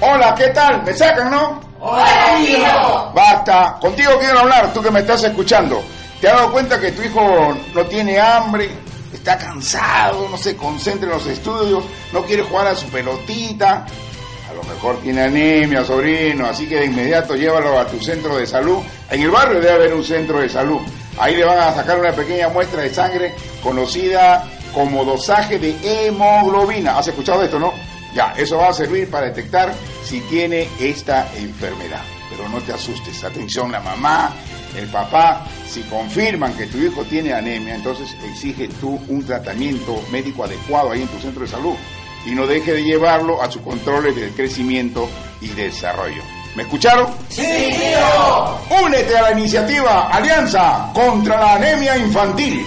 Hola, ¿qué tal? ¿Me sacan, no? ¡Hola, tío! Basta, contigo quiero hablar, tú que me estás escuchando. ¿Te has dado cuenta que tu hijo no tiene hambre? Está cansado, no se concentra en los estudios, no quiere jugar a su pelotita. A lo mejor tiene anemia, sobrino, así que de inmediato llévalo a tu centro de salud. En el barrio debe haber un centro de salud. Ahí le van a sacar una pequeña muestra de sangre conocida como dosaje de hemoglobina. ¿Has escuchado esto, no? Ya, eso va a servir para detectar si tiene esta enfermedad. Pero no te asustes, atención, la mamá, el papá, si confirman que tu hijo tiene anemia, entonces exige tú un tratamiento médico adecuado ahí en tu centro de salud y no deje de llevarlo a sus controles de crecimiento y desarrollo. ¿Me escucharon? ¡Sí, tío! Únete a la iniciativa Alianza contra la Anemia Infantil.